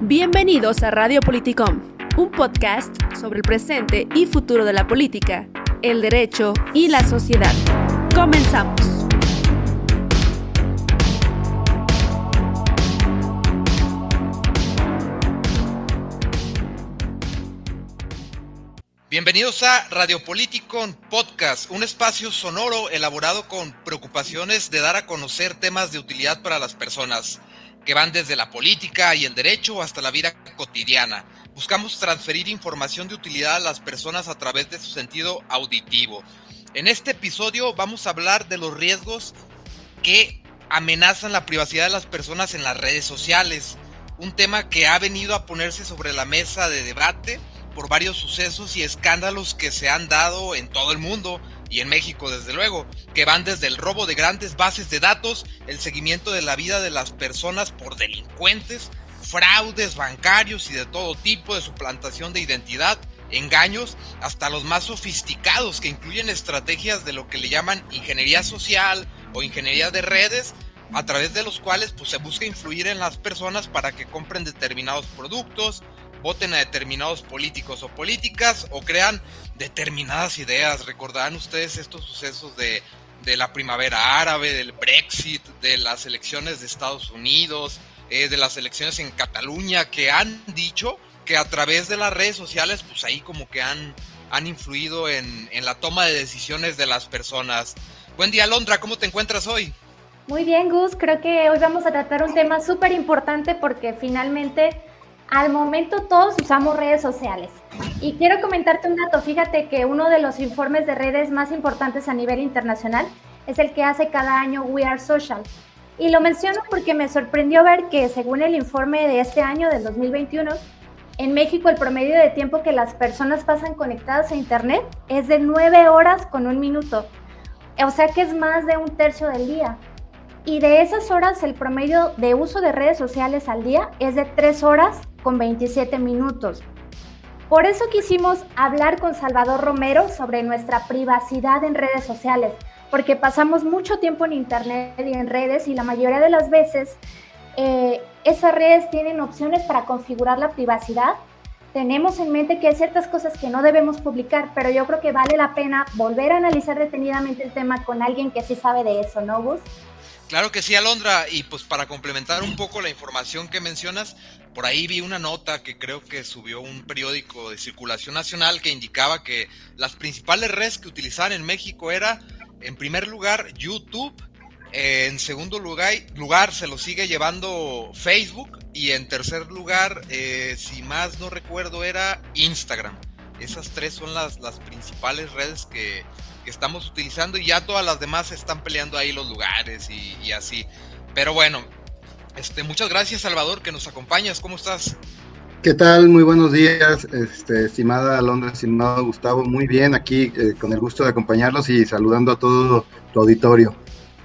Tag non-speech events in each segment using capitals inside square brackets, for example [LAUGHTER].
Bienvenidos a Radio Politicom, un podcast sobre el presente y futuro de la política, el derecho y la sociedad. Comenzamos. Bienvenidos a Radio Politicon Podcast, un espacio sonoro elaborado con preocupaciones de dar a conocer temas de utilidad para las personas que van desde la política y el derecho hasta la vida cotidiana. Buscamos transferir información de utilidad a las personas a través de su sentido auditivo. En este episodio vamos a hablar de los riesgos que amenazan la privacidad de las personas en las redes sociales, un tema que ha venido a ponerse sobre la mesa de debate por varios sucesos y escándalos que se han dado en todo el mundo y en México desde luego, que van desde el robo de grandes bases de datos, el seguimiento de la vida de las personas por delincuentes, fraudes bancarios y de todo tipo de suplantación de identidad, engaños, hasta los más sofisticados que incluyen estrategias de lo que le llaman ingeniería social o ingeniería de redes, a través de los cuales pues, se busca influir en las personas para que compren determinados productos, voten a determinados políticos o políticas o crean determinadas ideas. Recordarán ustedes estos sucesos de, la primavera árabe, del Brexit, de las elecciones de Estados Unidos, eh, de las elecciones en Cataluña, que han dicho que a través de las redes sociales, pues ahí como que han, han influido en, en la toma de decisiones de las personas. Buen día, Londra, ¿cómo te encuentras hoy? Muy bien, Gus. Creo que hoy vamos a tratar un tema súper importante porque finalmente al momento todos usamos redes sociales. Y quiero comentarte un dato. Fíjate que uno de los informes de redes más importantes a nivel internacional es el que hace cada año We Are Social. Y lo menciono porque me sorprendió ver que según el informe de este año, del 2021, en México el promedio de tiempo que las personas pasan conectadas a Internet es de 9 horas con un minuto. O sea que es más de un tercio del día. Y de esas horas el promedio de uso de redes sociales al día es de 3 horas con 27 minutos. Por eso quisimos hablar con Salvador Romero sobre nuestra privacidad en redes sociales, porque pasamos mucho tiempo en Internet y en redes y la mayoría de las veces eh, esas redes tienen opciones para configurar la privacidad. Tenemos en mente que hay ciertas cosas que no debemos publicar, pero yo creo que vale la pena volver a analizar detenidamente el tema con alguien que sí sabe de eso, ¿no, Gus? Claro que sí, Alondra, y pues para complementar un poco la información que mencionas, por ahí vi una nota que creo que subió un periódico de circulación nacional que indicaba que las principales redes que utilizaban en México era, en primer lugar, YouTube, en segundo lugar, lugar se lo sigue llevando Facebook y en tercer lugar, eh, si más no recuerdo, era Instagram. Esas tres son las, las principales redes que, estamos utilizando y ya todas las demás están peleando ahí los lugares y, y así. Pero bueno, este, muchas gracias, Salvador, que nos acompañas. ¿Cómo estás? ¿Qué tal? Muy buenos días, este, estimada Londra, estimado Gustavo. Muy bien, aquí eh, con el gusto de acompañarlos y saludando a todo tu auditorio.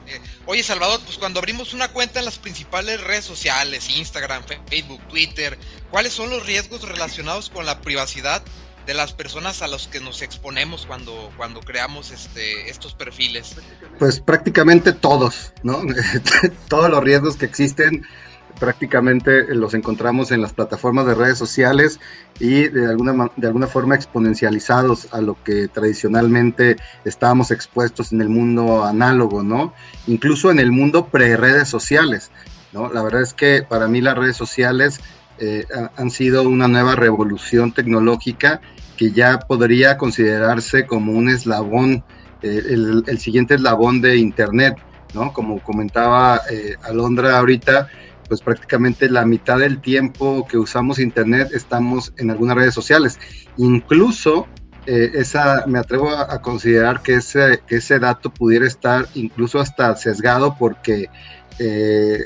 Eh, oye, Salvador, pues cuando abrimos una cuenta en las principales redes sociales, Instagram, Facebook, Twitter, ¿cuáles son los riesgos relacionados con la privacidad de las personas a los que nos exponemos cuando, cuando creamos este, estos perfiles? Pues prácticamente todos, ¿no? [LAUGHS] todos los riesgos que existen prácticamente los encontramos en las plataformas de redes sociales y de alguna, de alguna forma exponencializados a lo que tradicionalmente estábamos expuestos en el mundo análogo, ¿no? Incluso en el mundo pre-redes sociales, ¿no? La verdad es que para mí las redes sociales eh, han sido una nueva revolución tecnológica que ya podría considerarse como un eslabón, eh, el, siguiente eslabón de Internet, ¿no? Como comentaba eh, Alondra ahorita, pues prácticamente la mitad del tiempo que usamos Internet estamos en algunas redes sociales. Incluso esa, me atrevo a, considerar que ese, que ese dato pudiera estar incluso hasta sesgado porque eh,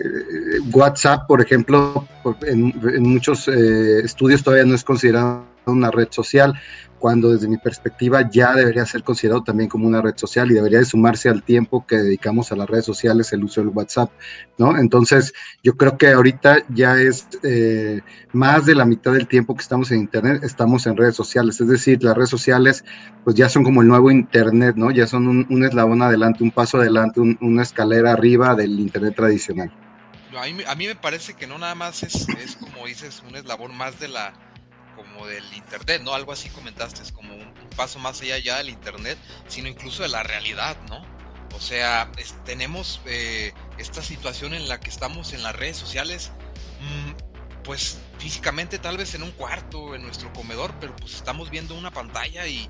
WhatsApp, por ejemplo, en, muchos eh, estudios todavía no es considerado una red social, cuando desde mi perspectiva ya debería ser considerado también como una red social y debería de sumarse al tiempo que dedicamos a las redes sociales el uso del WhatsApp, ¿no? Entonces, yo creo que ahorita ya es eh, más de la mitad del tiempo que estamos en Internet, estamos en redes sociales, es decir, las redes sociales pues ya son como el nuevo Internet, ¿no? Ya son un, eslabón adelante, un paso adelante, una escalera arriba del Internet tradicional. a mí, me parece que no nada más es, como dices, un eslabón más de la como del internet, ¿no? Algo así comentaste, es como un, paso más allá ya del internet, sino incluso de la realidad, ¿no? O sea, tenemos eh, esta situación en la que estamos en las redes sociales, mm, pues físicamente tal vez en un cuarto, en nuestro comedor, pero pues estamos viendo una pantalla y,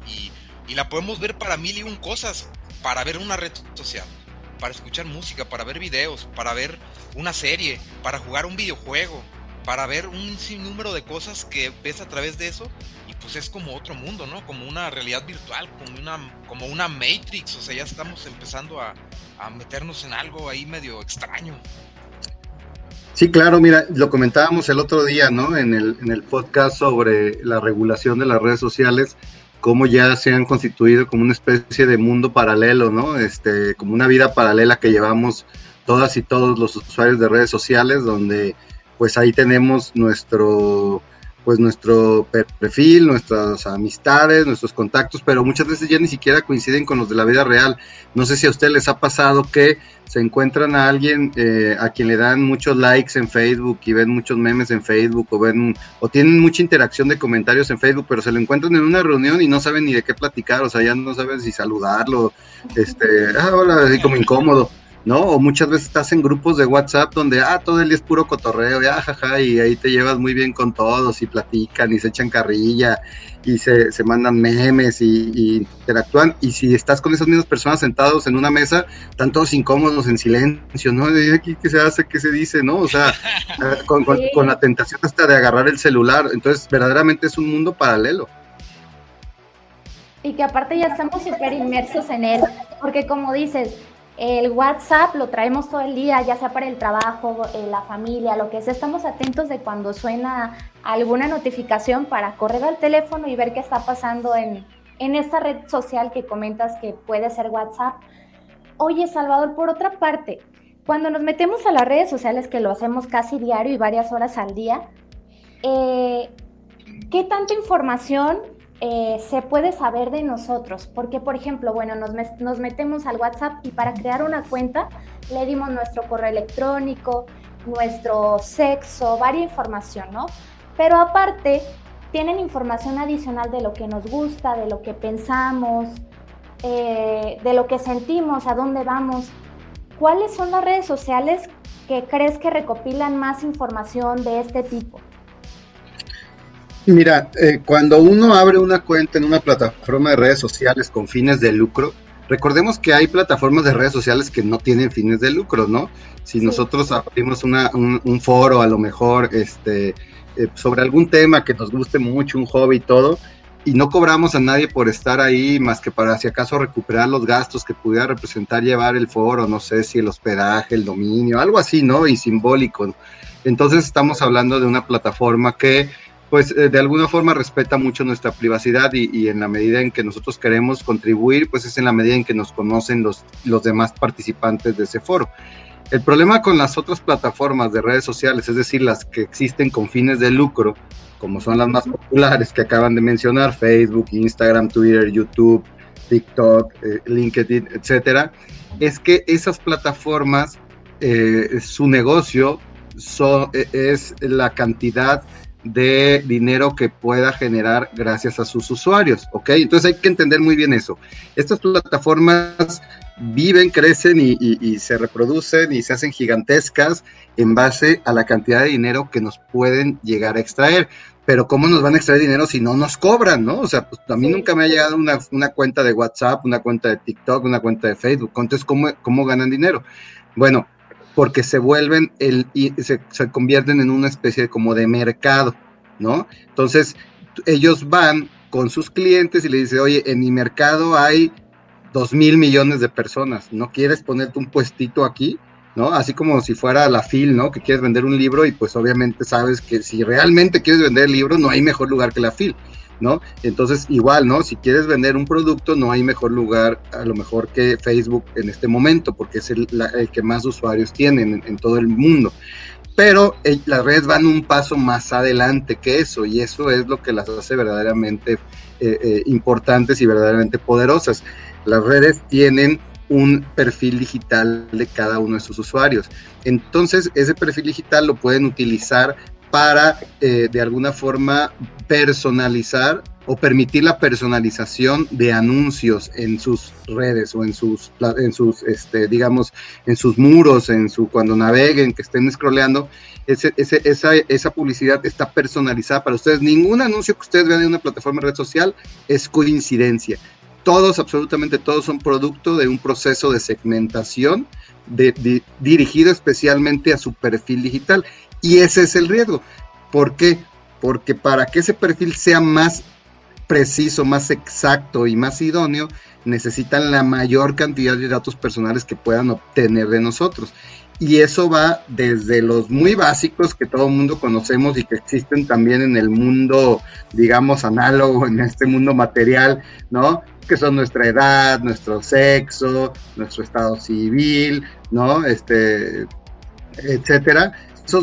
y la podemos ver para mil y un cosas, para ver una red social, para escuchar música, para ver videos, para ver una serie, para jugar un videojuego, para ver un sinnúmero de cosas que ves a través de eso y pues es como otro mundo, ¿no? Como una realidad virtual, como una, como una Matrix, o sea, ya estamos empezando a, a meternos en algo ahí medio extraño. Sí, claro, mira, lo comentábamos el otro día, ¿no? En el, en el podcast sobre la regulación de las redes sociales, cómo ya se han constituido como una especie de mundo paralelo, ¿no? Este, como una vida paralela que llevamos todas y todos los usuarios de redes sociales, donde pues ahí tenemos nuestro pues nuestro perfil, nuestras amistades, nuestros contactos, pero muchas veces ya ni siquiera coinciden con los de la vida real. No sé si a ustedes les ha pasado que se encuentran a alguien eh, a quien le dan muchos likes en Facebook y ven muchos memes en Facebook o ven o tienen mucha interacción de comentarios en Facebook, pero se lo encuentran en una reunión y no saben ni de qué platicar, o sea, ya no saben si saludarlo, este, ah, hola, así como incómodo. ¿No? O muchas veces estás en grupos de WhatsApp donde, ah, todo el día es puro cotorreo, ya, jaja, y ahí te llevas muy bien con todos y platican y se echan carrilla y se, se mandan memes y, interactúan. Y si estás con esas mismas personas sentados en una mesa, están todos incómodos en silencio, ¿no? De aquí, ¿qué se hace? ¿Qué se dice? ¿No? O sea, [LAUGHS] eh, con, con la tentación hasta de agarrar el celular. Entonces, verdaderamente es un mundo paralelo. Y que aparte ya estamos súper inmersos en él, porque como dices, el WhatsApp lo traemos todo el día, ya sea para el trabajo, la familia, lo que sea. Estamos atentos de cuando suena alguna notificación para correr al teléfono y ver qué está pasando en, en esta red social que comentas que puede ser WhatsApp. Oye, Salvador, por otra parte, cuando nos metemos a las redes sociales, que lo hacemos casi diario y varias horas al día, eh, ¿qué tanta información eh, se puede saber de nosotros. Porque, por ejemplo, bueno, nos, metemos al WhatsApp y para crear una cuenta le dimos nuestro correo electrónico, nuestro sexo, varia información, ¿no? Pero aparte, tienen información adicional de lo que nos gusta, de lo que pensamos, eh, de lo que sentimos, a dónde vamos. ¿Cuáles son las redes sociales que crees que recopilan más información de este tipo? Mira, eh, cuando uno abre una cuenta en una plataforma de redes sociales con fines de lucro, recordemos que hay plataformas de redes sociales que no tienen fines de lucro, ¿no? Si nosotros abrimos un, foro a lo mejor este, eh, sobre algún tema que nos guste mucho, un hobby y todo, y no cobramos a nadie por estar ahí más que para si acaso recuperar los gastos que pudiera representar llevar el foro, no sé si el hospedaje, el dominio, algo así, ¿no? Y simbólico. Entonces estamos hablando de una plataforma que pues eh, de alguna forma respeta mucho nuestra privacidad y, en la medida en que nosotros queremos contribuir, pues es en la medida en que nos conocen los, los demás participantes de ese foro. El problema con las otras plataformas de redes sociales, es decir, las que existen con fines de lucro, como son las más populares que acaban de mencionar, Facebook, Instagram, Twitter, YouTube, TikTok, eh, LinkedIn, etcétera, es que esas plataformas, eh, su negocio es la cantidad de dinero que pueda generar gracias a sus usuarios, ¿ok? Entonces hay que entender muy bien eso. Estas plataformas viven, crecen y, se reproducen y se hacen gigantescas en base a la cantidad de dinero que nos pueden llegar a extraer. Pero ¿cómo nos van a extraer dinero si no nos cobran, no? O sea, pues a mí nunca me ha llegado una, una, cuenta de WhatsApp, una cuenta de TikTok, una cuenta de Facebook. Entonces, ¿cómo, cómo ganan dinero? Bueno, porque se vuelven el, y se, convierten en una especie como de mercado, ¿no? Entonces, ellos van con sus clientes y le dicen, oye, en mi mercado hay dos mil millones de personas, ¿no quieres ponerte un puestito aquí? ¿no? Así como si fuera la FIL, ¿no? Que quieres vender un libro y pues obviamente sabes que si realmente quieres vender el libro no hay mejor lugar que la FIL. ¿No? Entonces, igual, ¿no? Si quieres vender un producto, no hay mejor lugar, a lo mejor que Facebook en este momento, porque es el, que más usuarios tienen en, todo el mundo. Pero eh, las redes van un paso más adelante que eso, y eso es lo que las hace verdaderamente eh, eh, importantes y verdaderamente poderosas. Las redes tienen un perfil digital de cada uno de sus usuarios. Entonces, ese perfil digital lo pueden utilizar para eh, de alguna forma personalizar o permitir la personalización de anuncios en sus redes o en sus, en sus este, digamos, en sus muros, en su, cuando naveguen, que estén scrolleando, esa, esa publicidad está personalizada para ustedes. Ningún anuncio que ustedes vean en una plataforma de red social es coincidencia. Todos, absolutamente todos, son producto de un proceso de segmentación dirigido especialmente a su perfil digital. Y ese es el riesgo. ¿Por qué? Porque para que ese perfil sea más preciso, más exacto y más idóneo, necesitan la mayor cantidad de datos personales que puedan obtener de nosotros. Y eso va desde los muy básicos que todo el mundo conocemos y que existen también en el mundo, digamos, análogo, en este mundo material, ¿no? Que son nuestra edad, nuestro sexo, nuestro estado civil, ¿no? Este, etcétera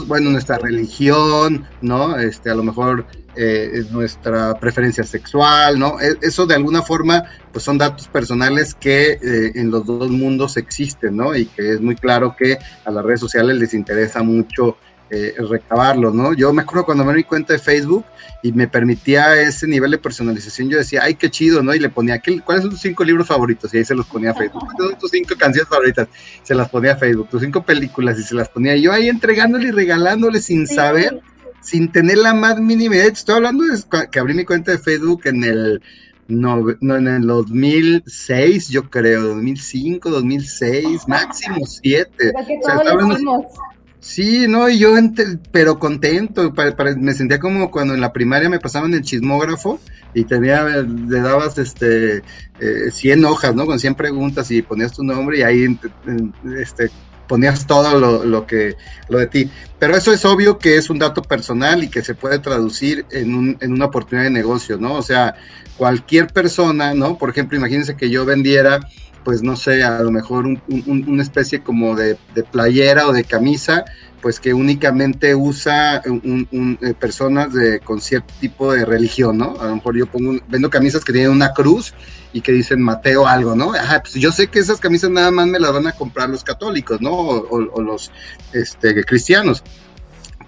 bueno, nuestra religión, ¿no? Este, a lo mejor eh, nuestra preferencia sexual, ¿no? E, eso de alguna forma, pues son datos personales que eh, en los dos mundos existen, ¿no? Y que es muy claro que a las redes sociales les interesa mucho eh, recabarlo, ¿no? Yo me acuerdo cuando me di cuenta de Facebook y me permitía ese nivel de personalización, yo decía, ay, qué chido, ¿no? Y le ponía, ¿cuáles son tus cinco libros favoritos? Y ahí se los ponía a Facebook. ¿Cuáles son tus cinco canciones favoritas? Se las ponía a Facebook. Tus cinco películas y se las ponía yo ahí entregándole y regalándole sin saber, sin tener la más mínima idea. Estoy hablando de que abrí mi cuenta de Facebook en el no, no, en el 2006, yo creo, 2005, 2006, máximo 7. Sí, no, y yo, pero contento, me sentía como cuando en la primaria me pasaban el chismógrafo y tenía, le dabas este, eh, 100 hojas, ¿no? Con 100 preguntas y ponías tu nombre y ahí este, ponías todo lo, que, lo de ti. Pero eso es obvio que es un dato personal y que se puede traducir en, un, en una oportunidad de negocio, ¿no? O sea, cualquier persona, ¿no? Por ejemplo, imagínense que yo vendiera pues no sé, a lo mejor una especie como de, playera o de camisa, pues que únicamente usa un, eh, personas de, con cierto tipo de religión, ¿no? A lo mejor yo pongo, vendo camisas que tienen una cruz y que dicen Mateo algo, ¿no? Ajá, pues yo sé que esas camisas nada más me las van a comprar los católicos, ¿no? O, o los este, cristianos.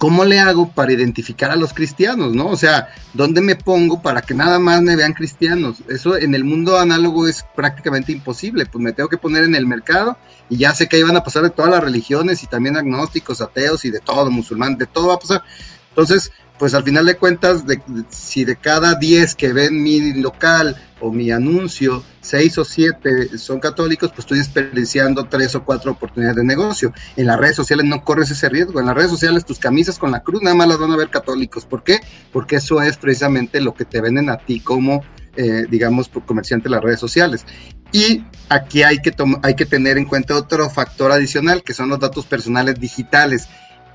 ¿Cómo le hago para identificar a los cristianos, no? O sea, ¿dónde me pongo para que nada más me vean cristianos? Eso en el mundo análogo es prácticamente imposible, pues me tengo que poner en el mercado y ya sé que ahí van a pasar de todas las religiones y también agnósticos, ateos y de todo, musulmán, de todo va a pasar. Entonces, pues al final de cuentas, si de cada 10 que ven mi local o mi anuncio, 6 o 7 son católicos, pues estoy desperdiciando 3 o 4 oportunidades de negocio. En las redes sociales no corres ese riesgo. En las redes sociales tus camisas con la cruz nada más las van a ver católicos. ¿Por qué? Porque eso es precisamente lo que te venden a ti como, eh, digamos, comerciante de las redes sociales. Y aquí hay que, hay que tener en cuenta otro factor adicional, que son los datos personales digitales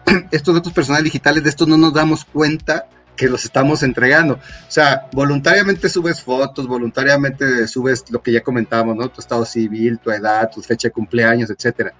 [CLEARS THROAT] estos datos personales digitales, de estos no nos damos cuenta que los estamos entregando. O sea, voluntariamente subes fotos, voluntariamente subes lo que ya comentábamos, ¿no? Tu estado civil, tu edad, tu fecha de cumpleaños, etcétera.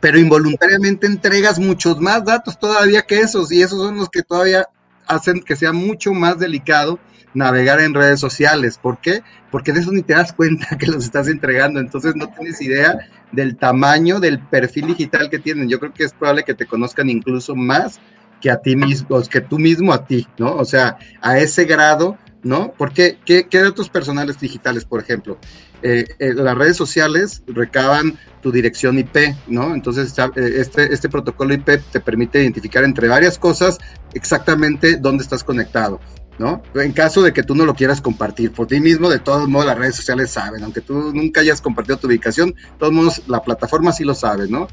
Pero involuntariamente entregas muchos más datos todavía que esos, y esos son los que todavía hacen que sea mucho más delicado navegar en redes sociales. ¿Por qué? Porque de eso ni te das cuenta [LAUGHS] que los estás entregando, entonces no tienes idea del tamaño del perfil digital que tienen. Yo creo que es probable que te conozcan incluso más que a ti mismo, que tú mismo a ti, ¿no? O sea, a ese grado, ¿no? Porque, ¿qué, qué datos personales digitales, por ejemplo? Eh, eh, las redes sociales recaban tu dirección IP, ¿no? Entonces, eh, este, este protocolo IP te permite identificar entre varias cosas exactamente dónde estás conectado. ¿no? En caso de que tú no lo quieras compartir por ti mismo, de todos modos las redes sociales saben, aunque tú nunca hayas compartido tu ubicación, de todos modos la plataforma sí lo sabe, ¿no?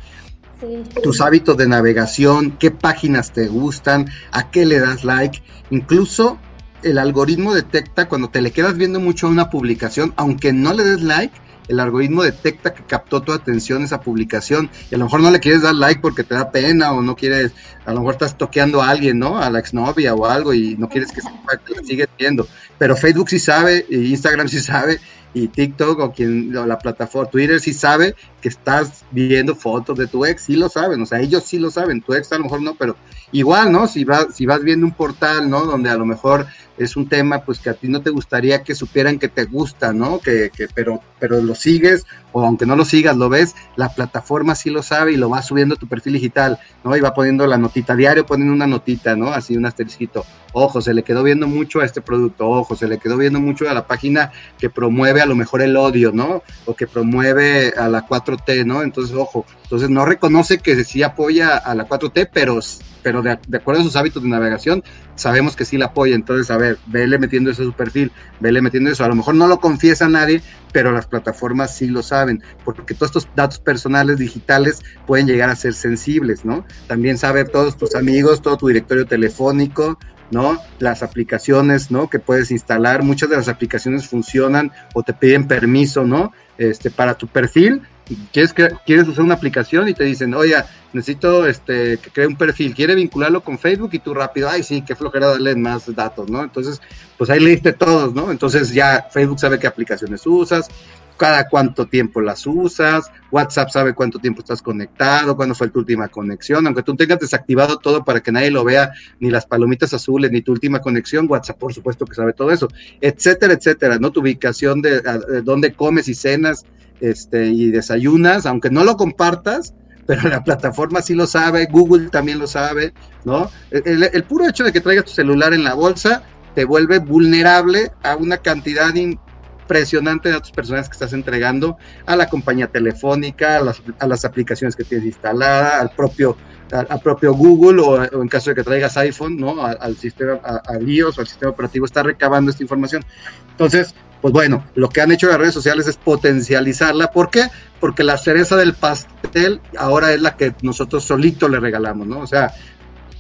Tus hábitos de navegación, qué páginas te gustan, a qué le das like, incluso el algoritmo detecta cuando te le quedas viendo mucho a una publicación, aunque no le des like, el algoritmo detecta que captó tu atención esa publicación y a lo mejor no le quieres dar like porque te da pena o no quieres, a lo mejor estás toqueando a alguien, ¿no? A la exnovia o algo y no quieres que sepa la sigues viendo. Pero Facebook sí sabe, y Instagram sí sabe, y TikTok o quien o la plataforma Twitter sí sabe que estás viendo fotos de tu ex, sí lo saben, o sea, ellos sí lo saben, tu ex a lo mejor no, pero igual, ¿no? Si vas, si vas viendo un portal, ¿no? Donde a lo mejor es un tema, pues que a ti no te gustaría que supieran que te gusta, ¿no? Que, que pero, pero lo sigues, o aunque no lo sigas, lo ves, la plataforma sí lo sabe y lo va subiendo a tu perfil digital, ¿no? Y va poniendo la notita diario, poniendo una notita, ¿no? Así un asterisquito. Ojo, se le quedó viendo mucho a este producto, ojo, se le quedó viendo mucho a la página que promueve a lo mejor el odio, ¿no? O que promueve a la 4T, ¿no? Entonces, ojo, entonces no reconoce que sí apoya a la 4T, pero, pero de, acuerdo a sus hábitos de navegación, sabemos que sí la apoya. Entonces, a ver, vele metiendo eso a su perfil, vele metiendo eso. A lo mejor no lo confiesa nadie, pero las plataformas sí lo saben, porque todos estos datos personales digitales pueden llegar a ser sensibles, ¿no? También sabe todos tus amigos, todo tu directorio telefónico, ¿no? Las aplicaciones, ¿no? Que puedes instalar, muchas de las aplicaciones funcionan o te piden permiso, ¿no? Este, para tu perfil quieres, quieres usar una aplicación y te dicen, oye, necesito este, que cree un perfil, quiere vincularlo con Facebook y tú rápido, ay, sí, qué flojera darle más datos, ¿no? Entonces, pues ahí leíste todos, ¿no? Entonces ya Facebook sabe qué aplicaciones usas, cada cuánto tiempo las usas, WhatsApp sabe cuánto tiempo estás conectado, cuándo fue tu última conexión, aunque tú tengas desactivado todo para que nadie lo vea, ni las palomitas azules, ni tu última conexión, WhatsApp por supuesto que sabe todo eso, etcétera, etcétera, ¿no? Tu ubicación de, de dónde comes y cenas, este, y desayunas, aunque no lo compartas, pero la plataforma sí lo sabe, Google también lo sabe, ¿no? El, puro hecho de que traigas tu celular en la bolsa te vuelve vulnerable a una cantidad impresionante de datos personales que estás entregando a la compañía telefónica, a las, aplicaciones que tienes instalada, al propio, al, propio Google o, en caso de que traigas iPhone, ¿no? Al, sistema, al iOS o al sistema operativo, está recabando esta información. Entonces, pues bueno, lo que han hecho las redes sociales es potencializarla. ¿Por qué? Porque la cereza del pastel ahora es la que nosotros solito le regalamos, ¿no? O sea,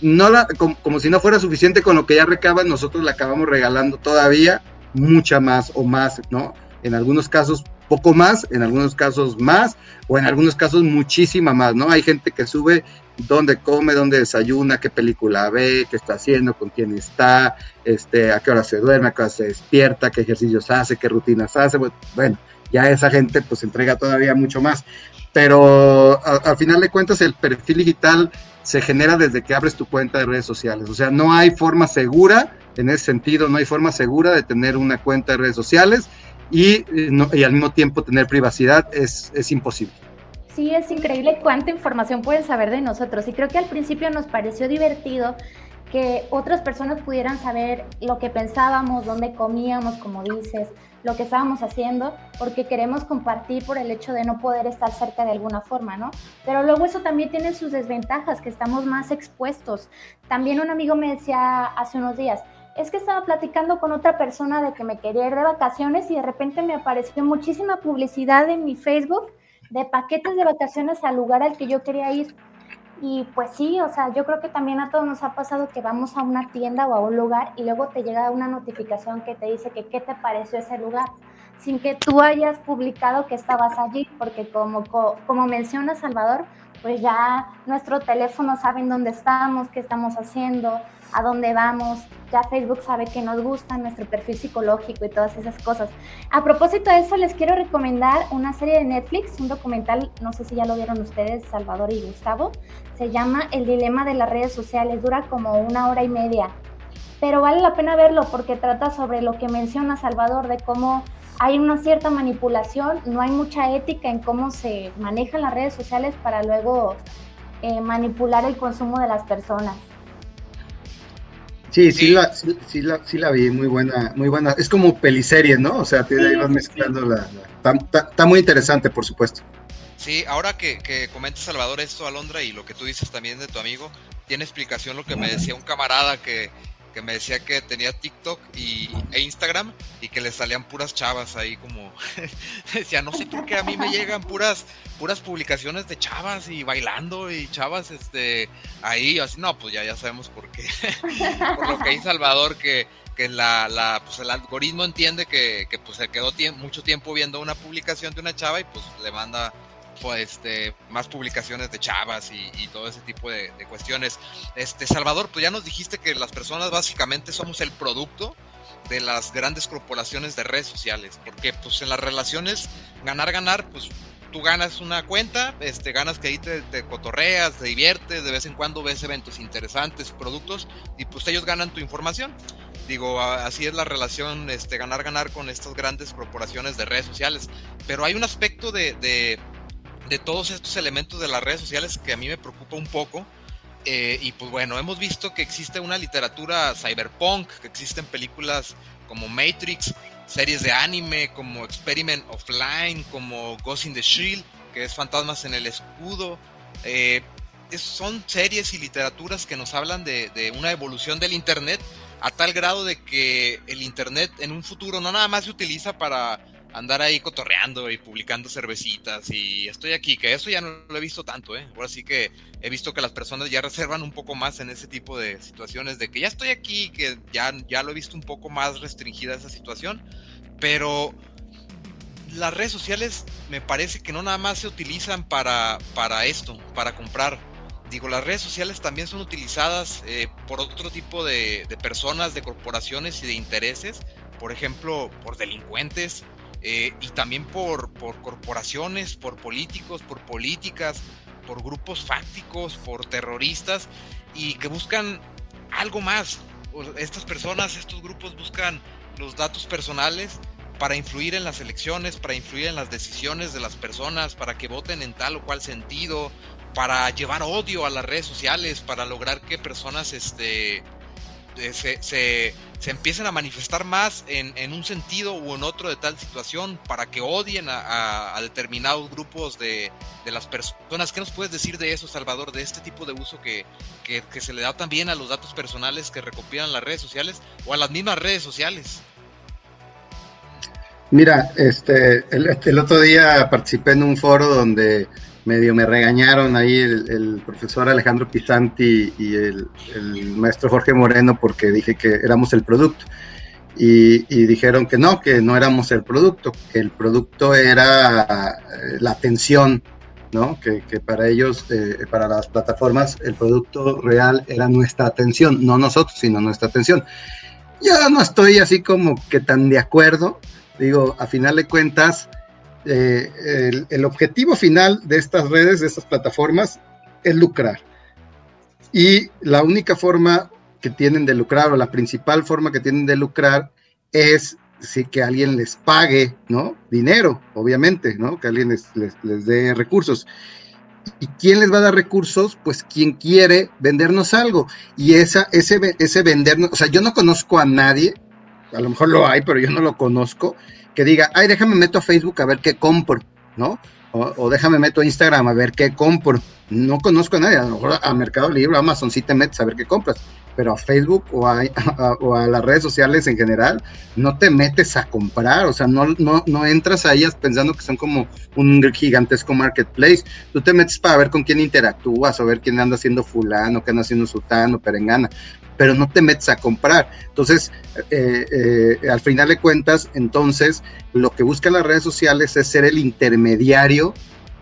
no la, como, si no fuera suficiente con lo que ya recaban, nosotros le acabamos regalando todavía mucha más o más, ¿no? En algunos casos poco más, en algunos casos más, o en algunos casos muchísima más, ¿no? Hay gente que sube dónde come, dónde desayuna, qué película ve, qué está haciendo, con quién está, este, a qué hora se duerme, a qué hora se despierta, qué ejercicios hace, qué rutinas hace. Bueno, ya esa gente pues entrega todavía mucho más. Pero al final de cuentas el perfil digital se genera desde que abres tu cuenta de redes sociales. O sea, no hay forma segura, en ese sentido, no hay forma segura de tener una cuenta de redes sociales y, y al mismo tiempo tener privacidad es, es imposible. Sí, es increíble cuánta información pueden saber de nosotros. Y creo que al principio nos pareció divertido que otras personas pudieran saber lo que pensábamos, dónde comíamos, como dices, lo que estábamos haciendo, porque queremos compartir por el hecho de no poder estar cerca de alguna forma, ¿no? Pero luego eso también tiene sus desventajas, que estamos más expuestos. También un amigo me decía hace unos días, es que estaba platicando con otra persona de que me quería ir de vacaciones y de repente me apareció muchísima publicidad en mi Facebook de paquetes de vacaciones al lugar al que yo quería ir. Y pues sí, o sea, yo creo que también a todos nos ha pasado que vamos a una tienda o a un lugar y luego te llega una notificación que te dice que qué te pareció ese lugar, sin que tú hayas publicado que estabas allí, porque como, como menciona Salvador, pues ya nuestro teléfono sabe dónde estamos, qué estamos haciendo, a dónde vamos, ya Facebook sabe que nos gusta, nuestro perfil psicológico y todas esas cosas. A propósito de eso, les quiero recomendar una serie de Netflix, un documental, no sé si ya lo vieron ustedes, Salvador y Gustavo, se llama El dilema de las redes sociales, dura como una hora y media, pero vale la pena verlo porque trata sobre lo que menciona Salvador, de cómo hay una cierta manipulación, no hay mucha ética en cómo se manejan las redes sociales para luego eh, manipular el consumo de las personas. Sí, sí, La, sí, la, sí la vi, muy buena, muy buena. Es como peliserie, ¿no? O sea, te sí, mezclando la... Está, muy interesante, por supuesto. Sí, ahora que, que comentas, Salvador, esto, Alondra, y lo que tú dices también de tu amigo, tiene explicación lo que me decía un camarada que que me decía que tenía TikTok y, e Instagram y que le salían puras chavas ahí como [LAUGHS] decía no sé por qué a mí me llegan puras puras publicaciones de chavas y bailando y chavas este ahí así no pues ya ya sabemos por qué [LAUGHS] por lo que hay Salvador que que la, pues el algoritmo entiende que, que pues se quedó mucho tiempo viendo una publicación de una chava y pues le manda pues, este, más publicaciones de chavas y, todo ese tipo de, cuestiones. Este, Salvador, pues ya nos dijiste que las personas básicamente somos el producto de las grandes corporaciones de redes sociales, porque pues en las relaciones ganar, ganar, pues tú ganas una cuenta, este, ganas que ahí te, cotorreas, te diviertes, de vez en cuando ves eventos interesantes, productos, y pues ellos ganan tu información. Digo, así es la relación este, ganar-ganar con estas grandes corporaciones de redes sociales. Pero hay un aspecto de, de, todos estos elementos de las redes sociales que a mí me preocupa un poco. Eh, y pues bueno, hemos visto que existe una literatura cyberpunk, que existen películas como Matrix, series de anime como Experiment Offline, como Ghost in the Shield, que es Fantasmas en el Escudo. Eh, son series y literaturas que nos hablan de, una evolución del Internet a tal grado de que el Internet en un futuro no nada más se utiliza para andar ahí cotorreando y publicando cervecitas y estoy aquí, que eso ya no lo he visto tanto, ¿eh? Ahora sí que he visto que las personas ya reservan un poco más en ese tipo de situaciones de que ya estoy aquí, que ya, ya lo he visto un poco más restringida esa situación, pero las redes sociales me parece que no nada más se utilizan para, para esto, para comprar. Digo, las redes sociales también son utilizadas eh, por otro tipo de, de personas, de corporaciones y de intereses, por ejemplo, por delincuentes, eh, y también por, por corporaciones, por políticos, por políticas, por grupos fácticos, por terroristas y que buscan algo más. Estas personas, estos grupos buscan los datos personales para influir en las elecciones, para influir en las decisiones de las personas, para que voten en tal o cual sentido, para llevar odio a las redes sociales, para lograr que personas este, se, se, se, empiecen a manifestar más en, en, un sentido u en otro de tal situación para que odien a, determinados grupos de, de, las personas. ¿Qué nos puedes decir de eso, Salvador, de este tipo de uso que, que, se le da también a los datos personales que recopilan las redes sociales o a las mismas redes sociales? Mira, este, el, el otro día participé en un foro donde medio me regañaron ahí el, el profesor Alejandro Pisanti y el, el, maestro Jorge Moreno porque dije que éramos el producto. Y, y, dijeron que no, que no éramos el producto, que el producto era la atención, ¿no? Que, que para ellos, eh, para las plataformas, el producto real era nuestra atención, no nosotros, sino nuestra atención. Yo no estoy así como que tan de acuerdo, digo, a final de cuentas, eh, el, objetivo final de estas redes, de estas plataformas, es lucrar. Y la única forma que tienen de lucrar, o la principal forma que tienen de lucrar, es sí, que alguien les pague, ¿no? Dinero, obviamente, ¿no? Que alguien les, les, les dé recursos. ¿Y quién les va a dar recursos? Pues quien quiere vendernos algo. Y esa, ese, ese vendernos, o sea, yo no conozco a nadie, a lo mejor lo hay, pero yo no lo conozco, que diga, ay, déjame meto a Facebook a ver qué compro, ¿no? O, o, déjame meto a Instagram a ver qué compro. No conozco a nadie, a lo mejor a Mercado Libre, a Amazon sí te metes a ver qué compras, pero a Facebook o a, [LAUGHS] a, o a las redes sociales en general no te metes a comprar, o sea, no, no, no entras a ellas pensando que son como un gigantesco marketplace. Tú te metes para ver con quién interactúas o ver quién anda haciendo fulano, qué anda haciendo sutano, perengana pero no te metes a comprar. Entonces, eh, eh, al final de cuentas, entonces, lo que buscan las redes sociales es ser el intermediario,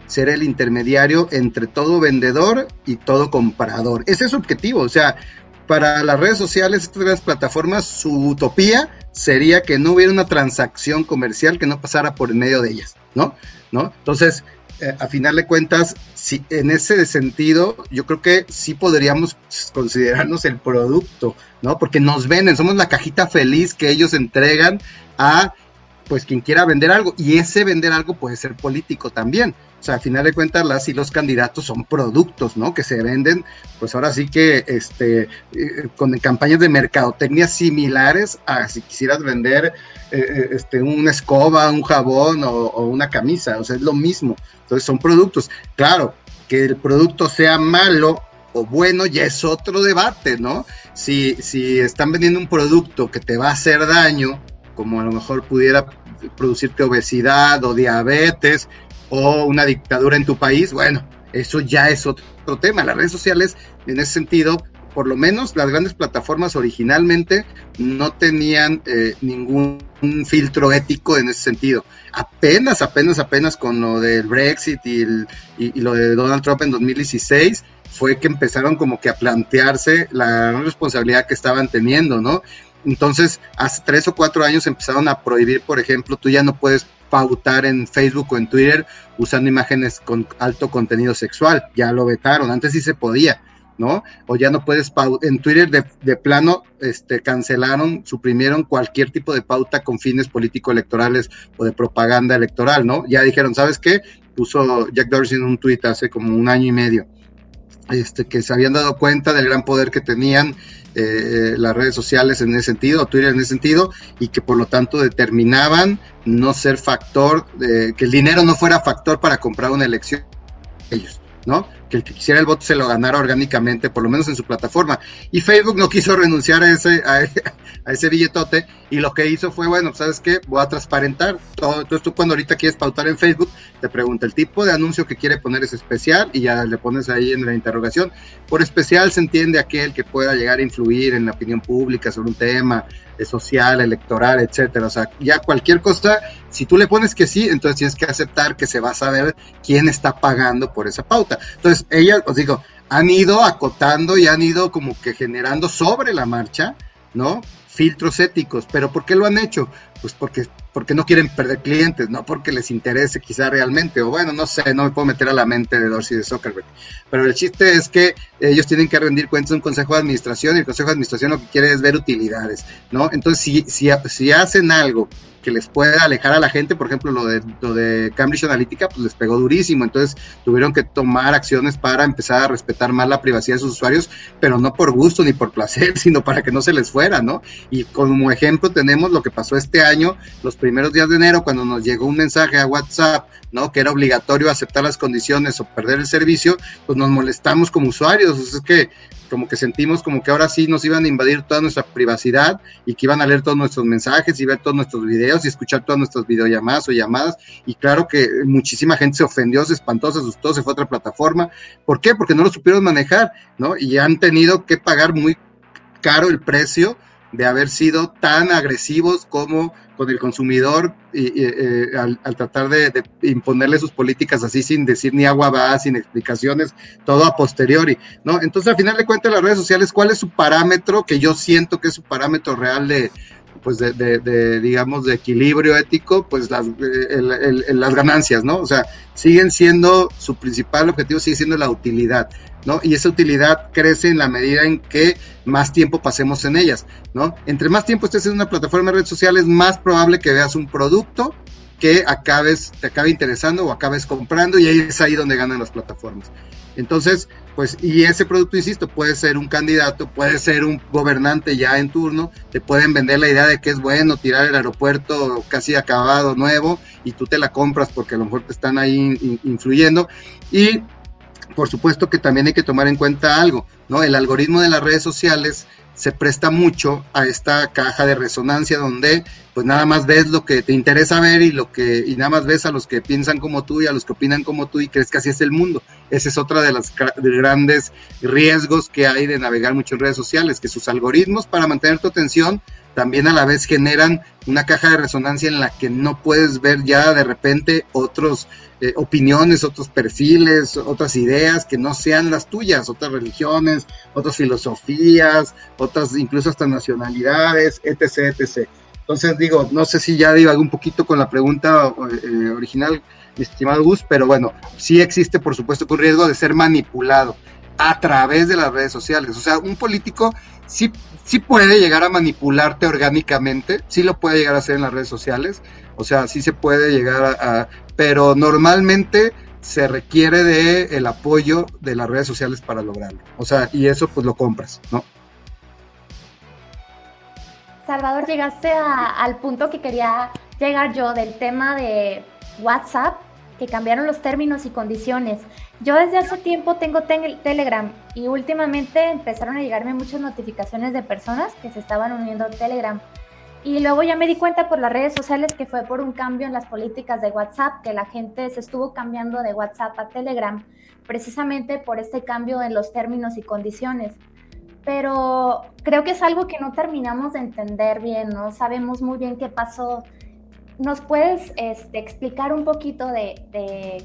ser el intermediario entre todo vendedor y todo comprador. Ese es su objetivo, o sea, para las redes sociales, estas plataformas, su utopía sería que no hubiera una transacción comercial que no pasara por medio de ellas, ¿no? ¿No? Entonces, eh, a final de cuentas, si, en ese sentido, yo creo que sí podríamos considerarnos el producto, ¿no? Porque nos venden, somos la cajita feliz que ellos entregan a, pues, quien quiera vender algo. Y ese vender algo puede ser político también. O sea, a final de cuentas, las y los candidatos son productos, ¿no? Que se venden, pues ahora sí que, este, eh, con campañas de mercadotecnia similares a si quisieras vender eh, este, una escoba, un jabón o, o, una camisa, o sea, es lo mismo. Entonces son productos. Claro, que el producto sea malo o bueno ya es otro debate, ¿no? Si, si están vendiendo un producto que te va a hacer daño, como a lo mejor pudiera producirte obesidad o diabetes, o una dictadura en tu país, bueno, eso ya es otro, tema. Las redes sociales, en ese sentido, por lo menos las grandes plataformas originalmente no tenían eh, ningún filtro ético en ese sentido. Apenas, apenas, apenas con lo del Brexit y, el, y, y, lo de Donald Trump en 2016 fue que empezaron como que a plantearse la responsabilidad que estaban teniendo, ¿no? Entonces, hace tres o cuatro años empezaron a prohibir, por ejemplo, tú ya no puedes pautar en Facebook o en Twitter usando imágenes con alto contenido sexual. Ya lo vetaron. Antes sí se podía, ¿no? O ya no puedes en Twitter de, de, plano este, cancelaron, suprimieron cualquier tipo de pauta con fines político-electorales o de propaganda electoral, ¿no? Ya dijeron, ¿sabes qué? Puso Jack Dorsey en un tweet hace como un año y medio, este, que se habían dado cuenta del gran poder que tenían eh, las redes sociales en ese sentido, Twitter en ese sentido, y que por lo tanto determinaban no ser factor, de, que el dinero no fuera factor para comprar una elección ellos, ¿no? Que el que quisiera el voto se lo ganara orgánicamente, por lo menos en su plataforma. Y Facebook no quiso renunciar a ese, [LAUGHS] a, ese billetote y lo que hizo fue, bueno, ¿sabes qué? Voy a transparentar todo. Entonces tú cuando ahorita quieres pautar en Facebook, te pregunta el tipo de anuncio que quiere poner es especial y ya le pones ahí en la interrogación. Por especial se entiende aquel que pueda llegar a influir en la opinión pública sobre un tema eh, social, electoral, etcétera. O sea, ya cualquier cosa, si tú le pones que sí, entonces tienes que aceptar que se va a saber quién está pagando por esa pauta. Entonces, ellas, os digo, han ido acotando y han ido como que generando sobre la marcha, ¿no? Filtros éticos. ¿Pero por qué lo han hecho? Pues porque, porque no quieren perder clientes, no porque les interese quizá realmente, o bueno, no sé, no me puedo meter a la mente de Dorsey de Zuckerberg. Pero el chiste es que ellos tienen que rendir cuentas a un consejo de administración y el consejo de administración lo que quiere es ver utilidades, ¿no? Entonces, si, si, si hacen algo que les puede alejar a la gente, por ejemplo, lo de, lo de Cambridge Analytica, pues les pegó durísimo, entonces tuvieron que tomar acciones para empezar a respetar más la privacidad de sus usuarios, pero no por gusto ni por placer, [LAUGHS] sino para que no se les fuera, ¿no? Y como ejemplo tenemos lo que pasó este año, los primeros días de enero, cuando nos llegó un mensaje a WhatsApp, ¿no? Que era obligatorio aceptar las condiciones o perder el servicio, pues nos molestamos como usuarios, es que como que sentimos como que ahora sí nos iban a invadir toda nuestra privacidad y que iban a leer todos nuestros mensajes y ver todos nuestros videos y escuchar todas nuestras videollamadas o llamadas. Y claro que muchísima gente se ofendió, se espantó, se asustó, se fue a otra plataforma. ¿Por qué? Porque no lo supieron manejar, ¿no? Y han tenido que pagar muy caro el precio de haber sido tan agresivos como con el consumidor y, eh, al, tratar de, imponerle sus políticas así sin decir ni agua va, sin explicaciones, todo a posteriori, ¿no? Entonces, al final de cuentas, las redes sociales, ¿cuál es su parámetro? Que yo siento que es su parámetro real de, pues de, de, digamos, de equilibrio ético, pues las, las ganancias, ¿no? O sea, siguen siendo, su principal objetivo sigue siendo la utilidad, ¿no? Y esa utilidad crece en la medida en que más tiempo pasemos en ellas, ¿no? Entre más tiempo estés en una plataforma de redes sociales, más probable que veas un producto que acabes, te acabe interesando o acabes comprando y ahí es ahí donde ganan las plataformas. Entonces, pues, y ese producto, insisto, puede ser un candidato, puede ser un gobernante ya en turno, te pueden vender la idea de que es bueno tirar el aeropuerto casi acabado, nuevo, y tú te la compras porque a lo mejor te están ahí influyendo. Y por supuesto que también hay que tomar en cuenta algo, ¿no? El algoritmo de las redes sociales se presta mucho a esta caja de resonancia donde pues nada más ves lo que te interesa ver y lo que y nada más ves a los que piensan como tú y a los que opinan como tú y crees que así es el mundo. Ese es otra de los grandes riesgos que hay de navegar mucho en redes sociales, que sus algoritmos para mantener tu atención también a la vez generan una caja de resonancia en la que no puedes ver ya de repente otros eh, opiniones, otros perfiles, otras ideas que no sean las tuyas, otras religiones, otras filosofías, otras incluso hasta nacionalidades, etc, etc. Entonces digo, no sé si ya divago un poquito con la pregunta eh, original, mi estimado Gus, pero bueno, sí existe por supuesto un riesgo de ser manipulado a través de las redes sociales. O sea, un político sí, sí puede llegar a manipularte orgánicamente, sí lo puede llegar a hacer en las redes sociales, o sea, sí se puede llegar a, pero normalmente se requiere de el apoyo de las redes sociales para lograrlo. O sea, y eso pues lo compras, ¿no? Salvador, llegaste al punto que quería llegar yo del tema de WhatsApp que cambiaron los términos y condiciones. Yo desde hace tiempo tengo Telegram y últimamente empezaron a llegarme muchas notificaciones de personas que se estaban uniendo a Telegram. Y luego ya me di cuenta por las redes sociales que fue por un cambio en las políticas de WhatsApp, que la gente se estuvo cambiando de WhatsApp a Telegram, precisamente por este cambio en los términos y condiciones. Pero creo que es algo que no terminamos de entender bien, no sabemos muy bien qué pasó ¿Nos puedes este, explicar un poquito de,